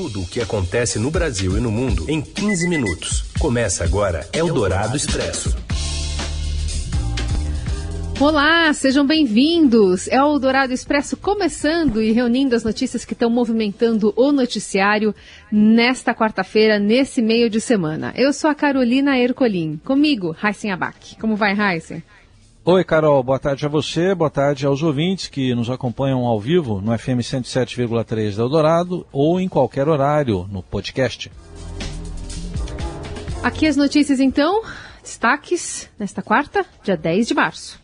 Tudo o que acontece no Brasil e no mundo em 15 minutos. Começa agora Eldorado Expresso. Olá, sejam bem-vindos. É o Dourado Expresso começando e reunindo as notícias que estão movimentando o noticiário nesta quarta-feira, nesse meio de semana. Eu sou a Carolina Ercolim. Comigo, Heisen Abac. Como vai, Heisen? Oi, Carol. Boa tarde a você, boa tarde aos ouvintes que nos acompanham ao vivo no FM 107,3 da Eldorado ou em qualquer horário no podcast. Aqui as notícias, então. Destaques nesta quarta, dia 10 de março.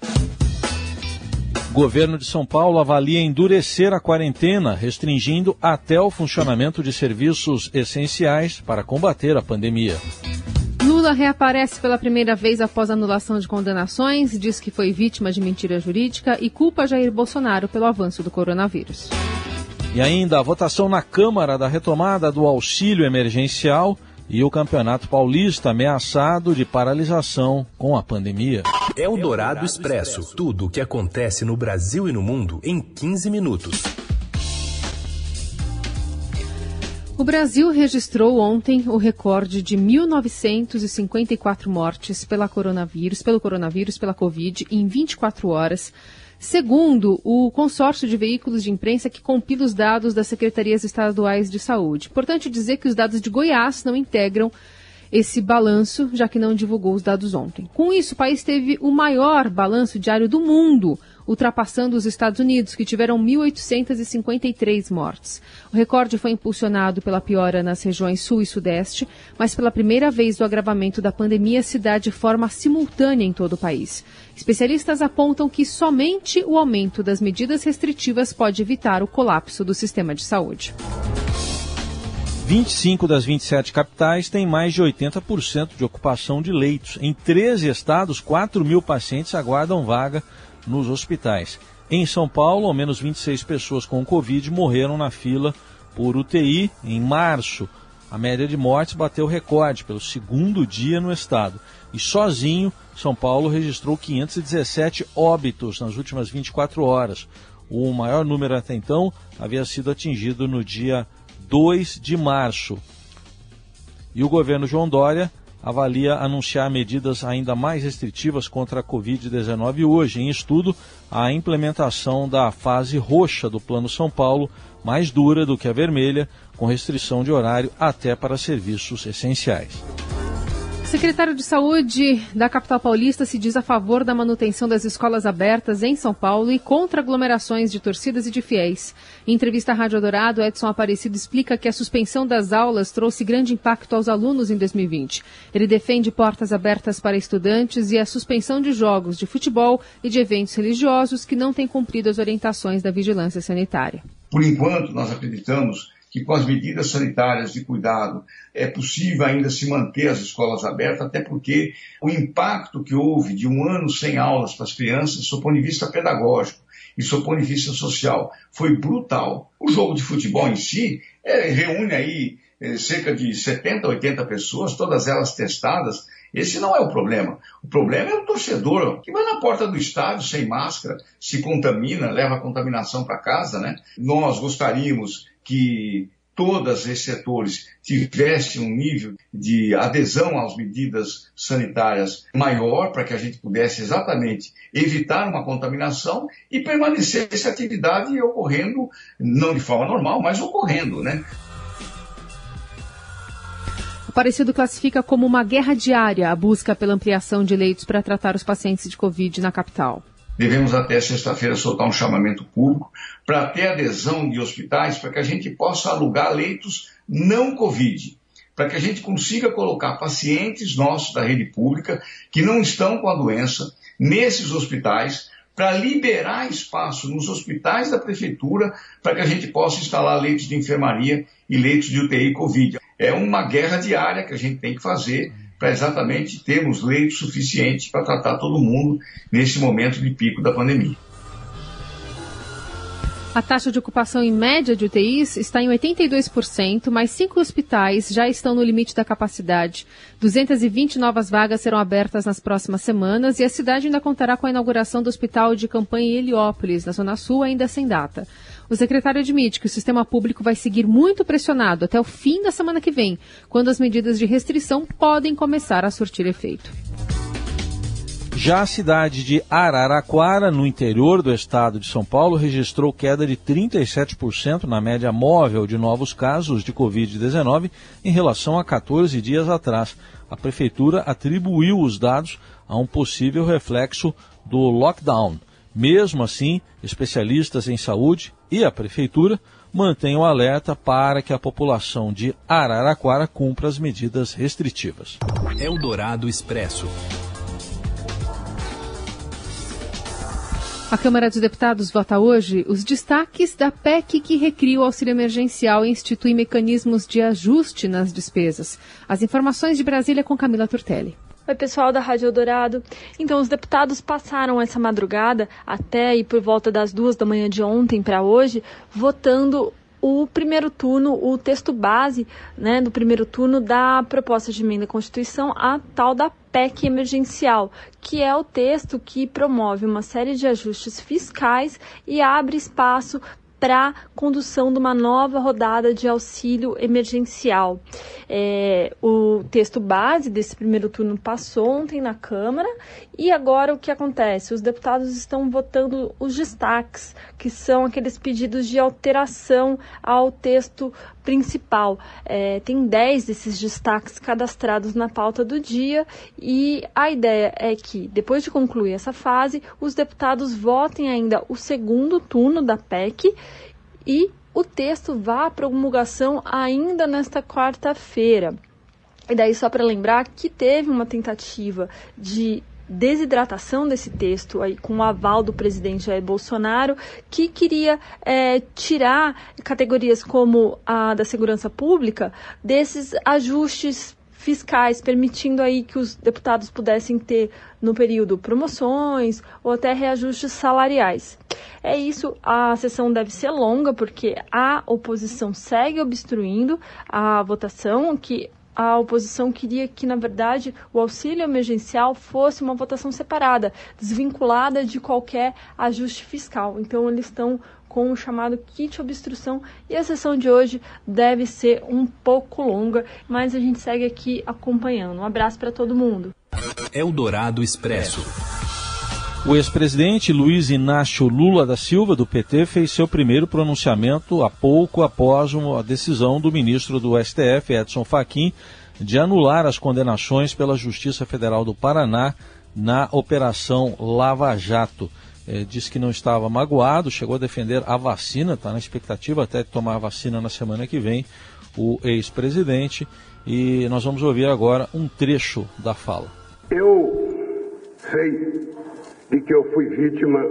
Governo de São Paulo avalia endurecer a quarentena, restringindo até o funcionamento de serviços essenciais para combater a pandemia. Lula reaparece pela primeira vez após anulação de condenações, diz que foi vítima de mentira jurídica e culpa Jair Bolsonaro pelo avanço do coronavírus. E ainda a votação na Câmara da retomada do auxílio emergencial e o Campeonato Paulista ameaçado de paralisação com a pandemia. É o Dourado Expresso. Tudo o que acontece no Brasil e no mundo em 15 minutos. O Brasil registrou ontem o recorde de 1.954 mortes pela coronavírus, pelo coronavírus, pela Covid, em 24 horas, segundo o consórcio de veículos de imprensa que compila os dados das secretarias estaduais de saúde. Importante dizer que os dados de Goiás não integram esse balanço, já que não divulgou os dados ontem. Com isso, o país teve o maior balanço diário do mundo, ultrapassando os Estados Unidos, que tiveram 1.853 mortes. O recorde foi impulsionado pela piora nas regiões sul e sudeste, mas pela primeira vez o agravamento da pandemia se dá de forma simultânea em todo o país. Especialistas apontam que somente o aumento das medidas restritivas pode evitar o colapso do sistema de saúde. 25 das 27 capitais têm mais de 80% de ocupação de leitos. Em 13 estados, 4 mil pacientes aguardam vaga nos hospitais. Em São Paulo, ao menos 26 pessoas com Covid morreram na fila por UTI em março. A média de mortes bateu recorde pelo segundo dia no estado. E sozinho, São Paulo registrou 517 óbitos nas últimas 24 horas. O maior número até então havia sido atingido no dia 2 de março. E o governo João Dória avalia anunciar medidas ainda mais restritivas contra a Covid-19 hoje. Em estudo, a implementação da fase roxa do Plano São Paulo, mais dura do que a vermelha, com restrição de horário até para serviços essenciais. Secretário de Saúde da capital paulista se diz a favor da manutenção das escolas abertas em São Paulo e contra aglomerações de torcidas e de fiéis. Em entrevista à Rádio Dourado, Edson Aparecido explica que a suspensão das aulas trouxe grande impacto aos alunos em 2020. Ele defende portas abertas para estudantes e a suspensão de jogos de futebol e de eventos religiosos que não têm cumprido as orientações da vigilância sanitária. Por enquanto, nós acreditamos que com as medidas sanitárias de cuidado é possível ainda se manter as escolas abertas, até porque o impacto que houve de um ano sem aulas para as crianças, do ponto de vista pedagógico e do ponto de vista social, foi brutal. O jogo de futebol em si é, reúne aí é, cerca de 70, 80 pessoas, todas elas testadas. Esse não é o problema. O problema é o torcedor que vai na porta do estádio sem máscara, se contamina, leva a contaminação para casa, né? Nós gostaríamos que todos esses setores tivessem um nível de adesão às medidas sanitárias maior para que a gente pudesse exatamente evitar uma contaminação e permanecer essa atividade ocorrendo, não de forma normal, mas ocorrendo, né? Parecido classifica como uma guerra diária a busca pela ampliação de leitos para tratar os pacientes de Covid na capital devemos até sexta-feira soltar um chamamento público para ter adesão de hospitais para que a gente possa alugar leitos não Covid, para que a gente consiga colocar pacientes nossos da rede pública que não estão com a doença nesses hospitais para liberar espaço nos hospitais da prefeitura para que a gente possa instalar leitos de enfermaria e leitos de UTI Covid. É uma guerra diária que a gente tem que fazer para exatamente termos leitos suficientes para tratar todo mundo nesse momento de pico da pandemia. A taxa de ocupação em média de UTIs está em 82%, mas cinco hospitais já estão no limite da capacidade. 220 novas vagas serão abertas nas próximas semanas e a cidade ainda contará com a inauguração do hospital de campanha em Heliópolis, na Zona Sul, ainda sem data. O secretário admite que o sistema público vai seguir muito pressionado até o fim da semana que vem, quando as medidas de restrição podem começar a surtir efeito. Já a cidade de Araraquara, no interior do estado de São Paulo, registrou queda de 37% na média móvel de novos casos de Covid-19 em relação a 14 dias atrás. A prefeitura atribuiu os dados a um possível reflexo do lockdown. Mesmo assim, especialistas em saúde e a prefeitura mantêm o alerta para que a população de Araraquara cumpra as medidas restritivas. Eldorado Expresso. A Câmara dos Deputados vota hoje os destaques da PEC que recria o auxílio emergencial e institui mecanismos de ajuste nas despesas. As informações de Brasília com Camila Turtelli. Oi, pessoal da Rádio Eldorado. Então, os deputados passaram essa madrugada até e por volta das duas da manhã de ontem para hoje, votando o primeiro turno, o texto base né, do primeiro turno da proposta de emenda à Constituição, a tal da PEC emergencial, que é o texto que promove uma série de ajustes fiscais e abre espaço para condução de uma nova rodada de auxílio emergencial. É, o texto base desse primeiro turno passou ontem na Câmara e agora o que acontece? Os deputados estão votando os destaques, que são aqueles pedidos de alteração ao texto principal. É, tem 10 desses destaques cadastrados na pauta do dia e a ideia é que, depois de concluir essa fase, os deputados votem ainda o segundo turno da PEC e o texto vá à promulgação ainda nesta quarta-feira. E daí, só para lembrar que teve uma tentativa de desidratação desse texto aí com o aval do presidente Jair Bolsonaro, que queria é, tirar categorias como a da segurança pública desses ajustes fiscais, permitindo aí que os deputados pudessem ter no período promoções ou até reajustes salariais. É isso, a sessão deve ser longa porque a oposição segue obstruindo a votação, que a oposição queria que, na verdade, o auxílio emergencial fosse uma votação separada, desvinculada de qualquer ajuste fiscal. Então, eles estão com o chamado kit obstrução e a sessão de hoje deve ser um pouco longa, mas a gente segue aqui acompanhando. Um abraço para todo mundo. Eldorado Expresso. O ex-presidente Luiz Inácio Lula da Silva, do PT, fez seu primeiro pronunciamento há pouco após a decisão do ministro do STF, Edson Fachin, de anular as condenações pela Justiça Federal do Paraná na Operação Lava Jato. É, disse que não estava magoado, chegou a defender a vacina, está na expectativa até de tomar a vacina na semana que vem, o ex-presidente. E nós vamos ouvir agora um trecho da fala. Eu sei de que eu fui vítima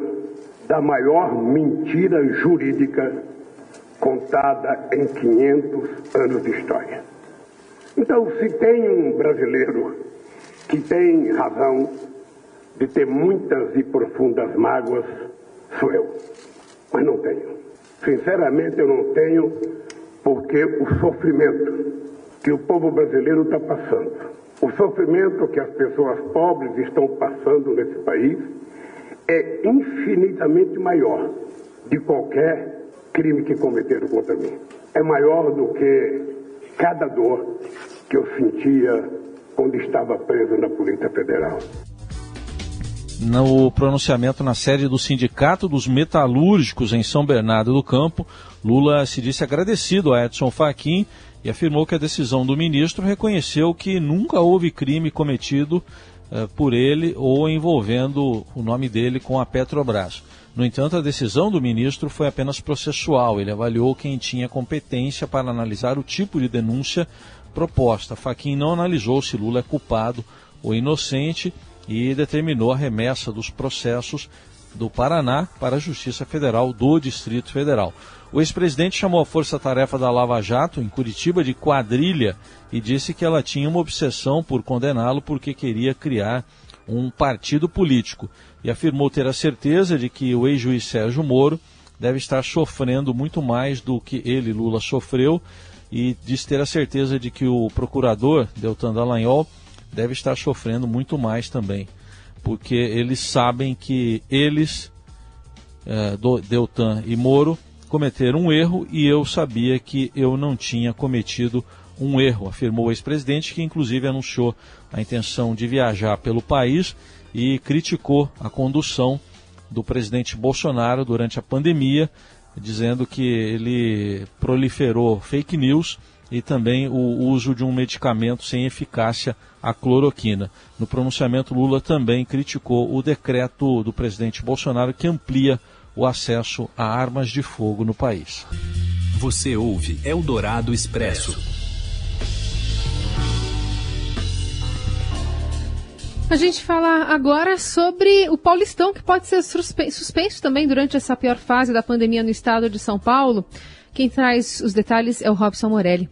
da maior mentira jurídica contada em 500 anos de história. Então, se tem um brasileiro que tem razão de ter muitas e profundas mágoas, sou eu. Mas não tenho. Sinceramente, eu não tenho, porque o sofrimento que o povo brasileiro está passando, o sofrimento que as pessoas pobres estão passando nesse país, é infinitamente maior de qualquer crime que cometeram contra mim. É maior do que cada dor que eu sentia quando estava preso na Polícia Federal. No pronunciamento na sede do Sindicato dos Metalúrgicos em São Bernardo do Campo, Lula se disse agradecido a Edson Fachin e afirmou que a decisão do ministro reconheceu que nunca houve crime cometido eh, por ele ou envolvendo o nome dele com a Petrobras. No entanto, a decisão do ministro foi apenas processual. Ele avaliou quem tinha competência para analisar o tipo de denúncia proposta. Faquin não analisou se Lula é culpado ou inocente e determinou a remessa dos processos do Paraná para a Justiça Federal do Distrito Federal. O ex-presidente chamou a força-tarefa da Lava Jato em Curitiba de quadrilha e disse que ela tinha uma obsessão por condená-lo porque queria criar um partido político e afirmou ter a certeza de que o ex-juiz Sérgio Moro deve estar sofrendo muito mais do que ele, Lula, sofreu e disse ter a certeza de que o procurador Deltan Dallagnol deve estar sofrendo muito mais também, porque eles sabem que eles, é, Deltan e Moro, cometer um erro e eu sabia que eu não tinha cometido um erro, afirmou o ex-presidente, que inclusive anunciou a intenção de viajar pelo país e criticou a condução do presidente Bolsonaro durante a pandemia, dizendo que ele proliferou fake news e também o uso de um medicamento sem eficácia, a cloroquina. No pronunciamento, Lula também criticou o decreto do presidente Bolsonaro que amplia o acesso a armas de fogo no país. Você ouve Eldorado Expresso. A gente fala agora sobre o Paulistão, que pode ser suspenso também durante essa pior fase da pandemia no estado de São Paulo. Quem traz os detalhes é o Robson Morelli.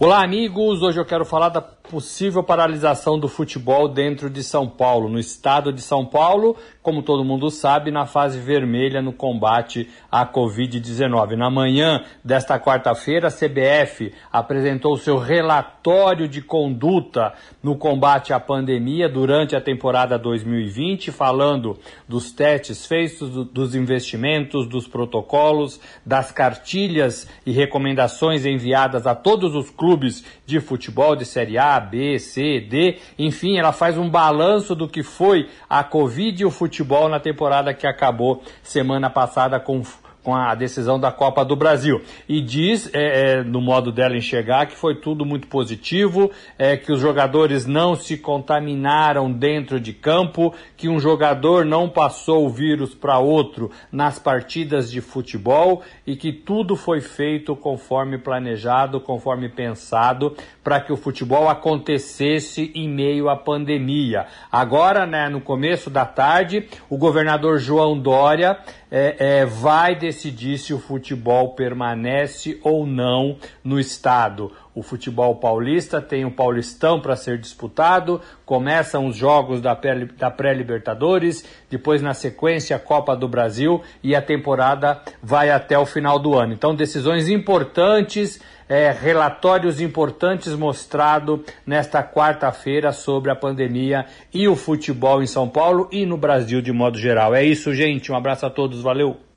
Olá, amigos! Hoje eu quero falar da possível paralisação do futebol dentro de São Paulo, no estado de São Paulo, como todo mundo sabe, na fase vermelha no combate à Covid-19. Na manhã desta quarta-feira, a CBF apresentou seu relatório de conduta no combate à pandemia durante a temporada 2020, falando dos testes feitos, dos investimentos, dos protocolos, das cartilhas e recomendações enviadas a todos os clubes de futebol de Série A, B, C, D, enfim, ela faz um balanço do que foi a Covid e o futebol na temporada que acabou semana passada com com a decisão da Copa do Brasil. E diz, é, é, no modo dela enxergar, que foi tudo muito positivo, é, que os jogadores não se contaminaram dentro de campo, que um jogador não passou o vírus para outro nas partidas de futebol e que tudo foi feito conforme planejado, conforme pensado, para que o futebol acontecesse em meio à pandemia. Agora, né, no começo da tarde, o governador João Dória é, é, vai decidir se o futebol permanece ou não no estado. O futebol paulista tem o Paulistão para ser disputado, começam os jogos da pré-Libertadores, depois na sequência a Copa do Brasil e a temporada vai até o final do ano. Então, decisões importantes é, relatórios importantes mostrado nesta quarta-feira sobre a pandemia e o futebol em São Paulo e no Brasil de modo geral. É isso, gente. Um abraço a todos. Valeu.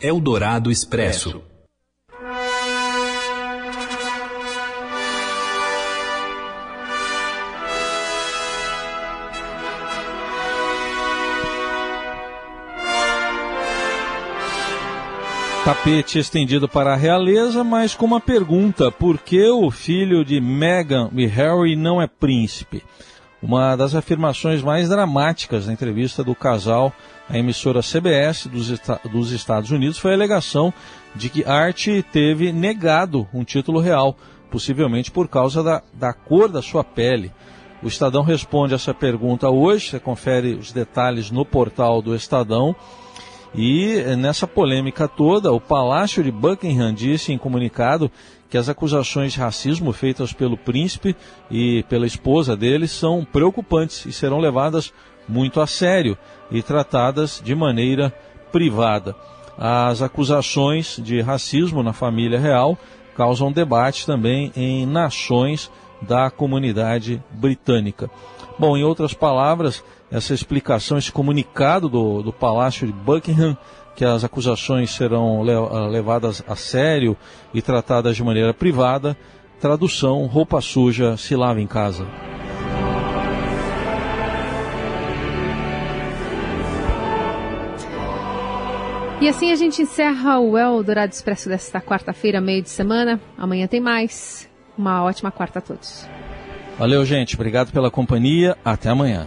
Eldorado Expresso. Tapete estendido para a realeza, mas com uma pergunta: por que o filho de Meghan e Harry não é príncipe? Uma das afirmações mais dramáticas na entrevista do casal à emissora CBS dos, dos Estados Unidos foi a alegação de que Art teve negado um título real, possivelmente por causa da, da cor da sua pele. O Estadão responde essa pergunta hoje, você confere os detalhes no portal do Estadão. E nessa polêmica toda, o Palácio de Buckingham disse em comunicado que as acusações de racismo feitas pelo príncipe e pela esposa dele são preocupantes e serão levadas muito a sério e tratadas de maneira privada. As acusações de racismo na família real causam debate também em nações da comunidade britânica. Bom, em outras palavras, essa explicação, esse comunicado do, do Palácio de Buckingham, que as acusações serão ah, levadas a sério e tratadas de maneira privada. Tradução: roupa suja se lava em casa. E assim a gente encerra o Eldorado Expresso desta quarta-feira, meio de semana. Amanhã tem mais. Uma ótima quarta a todos. Valeu, gente. Obrigado pela companhia. Até amanhã.